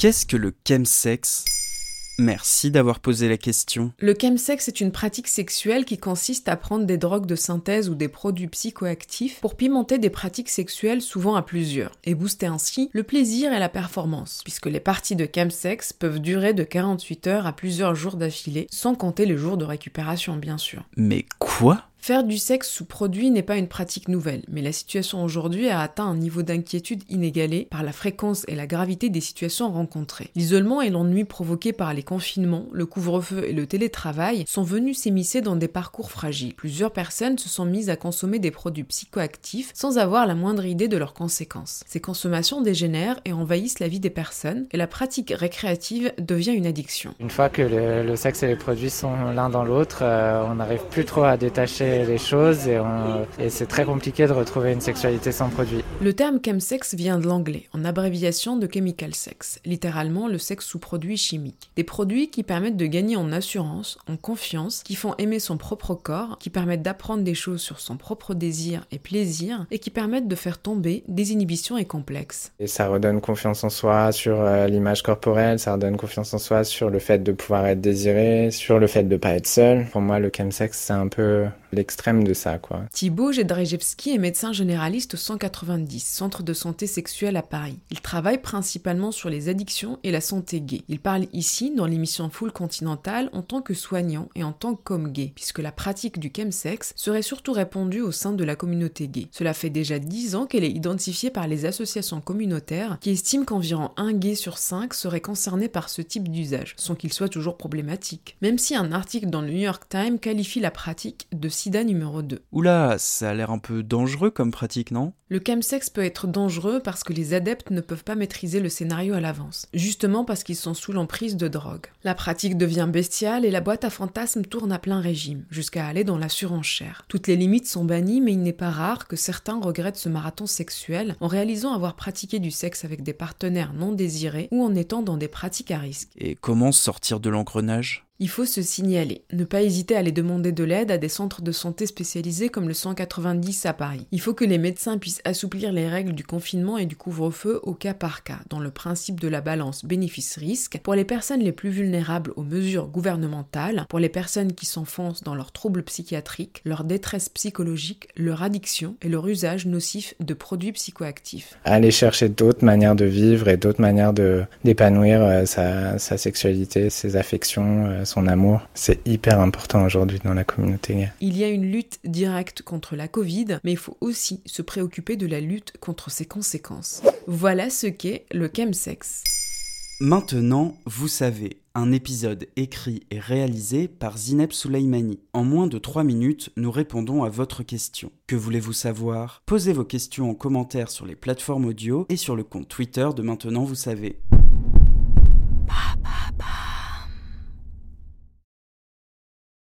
Qu'est-ce que le chemsex? Merci d'avoir posé la question. Le chemsex est une pratique sexuelle qui consiste à prendre des drogues de synthèse ou des produits psychoactifs pour pimenter des pratiques sexuelles souvent à plusieurs et booster ainsi le plaisir et la performance, puisque les parties de chemsex peuvent durer de 48 heures à plusieurs jours d'affilée, sans compter les jours de récupération bien sûr. Mais quoi? Faire du sexe sous produit n'est pas une pratique nouvelle, mais la situation aujourd'hui a atteint un niveau d'inquiétude inégalé par la fréquence et la gravité des situations rencontrées. L'isolement et l'ennui provoqués par les confinements, le couvre-feu et le télétravail sont venus s'émisser dans des parcours fragiles. Plusieurs personnes se sont mises à consommer des produits psychoactifs sans avoir la moindre idée de leurs conséquences. Ces consommations dégénèrent et envahissent la vie des personnes, et la pratique récréative devient une addiction. Une fois que le, sexe et les produits sont l'un dans l'autre, euh, on n'arrive plus trop à détacher les choses et, et c'est très compliqué de retrouver une sexualité sans produit. Le terme chemsex vient de l'anglais, en abréviation de chemical sex, littéralement le sexe sous produits chimiques. Des produits qui permettent de gagner en assurance, en confiance, qui font aimer son propre corps, qui permettent d'apprendre des choses sur son propre désir et plaisir, et qui permettent de faire tomber des inhibitions et complexes. Et ça redonne confiance en soi sur euh, l'image corporelle, ça redonne confiance en soi sur le fait de pouvoir être désiré, sur le fait de pas être seul. Pour moi, le chemsex, c'est un peu l'extrême de ça, quoi. Thibaut Jedrzejewski est médecin généraliste au 190, centre de santé sexuelle à Paris. Il travaille principalement sur les addictions et la santé gay. Il parle ici, dans l'émission Full Continental, en tant que soignant et en tant qu'homme gay, puisque la pratique du chemsex serait surtout répandue au sein de la communauté gay. Cela fait déjà 10 ans qu'elle est identifiée par les associations communautaires qui estiment qu'environ un gay sur 5 serait concerné par ce type d'usage, sans qu'il soit toujours problématique. Même si un article dans le New York Times qualifie la pratique de sida numéro 2. Oula, ça a l'air un peu dangereux comme pratique, non? Le chemsex peut être dangereux parce que les adeptes ne peuvent pas maîtriser le scénario à l'avance, justement parce qu'ils sont sous l'emprise de drogue. La pratique devient bestiale et la boîte à fantasmes tourne à plein régime, jusqu'à aller dans la surenchère. Toutes les limites sont bannies, mais il n'est pas rare que certains regrettent ce marathon sexuel en réalisant avoir pratiqué du sexe avec des partenaires non désirés ou en étant dans des pratiques à risque. Et comment sortir de l'engrenage? Il faut se signaler. Ne pas hésiter à aller demander de l'aide à des centres de santé spécialisés comme le 190 à Paris. Il faut que les médecins puissent assouplir les règles du confinement et du couvre-feu au cas par cas, dans le principe de la balance bénéfice-risque, pour les personnes les plus vulnérables aux mesures gouvernementales, pour les personnes qui s'enfoncent dans leurs troubles psychiatriques, leur détresse psychologique, leur addiction et leur usage nocif de produits psychoactifs. Aller chercher d'autres manières de vivre et d'autres manières d'épanouir euh, sa, sexualité, ses affections, euh, son amour. C'est hyper important aujourd'hui dans la communauté Il y a une lutte directe contre la Covid, mais il faut aussi se préoccuper de la lutte contre ses conséquences. Voilà ce qu'est le chemsex. Maintenant, vous savez, un épisode écrit et réalisé par Zineb Souleimani. En moins de 3 minutes, nous répondons à votre question. Que voulez-vous savoir? Posez vos questions en commentaire sur les plateformes audio et sur le compte Twitter de Maintenant, vous savez.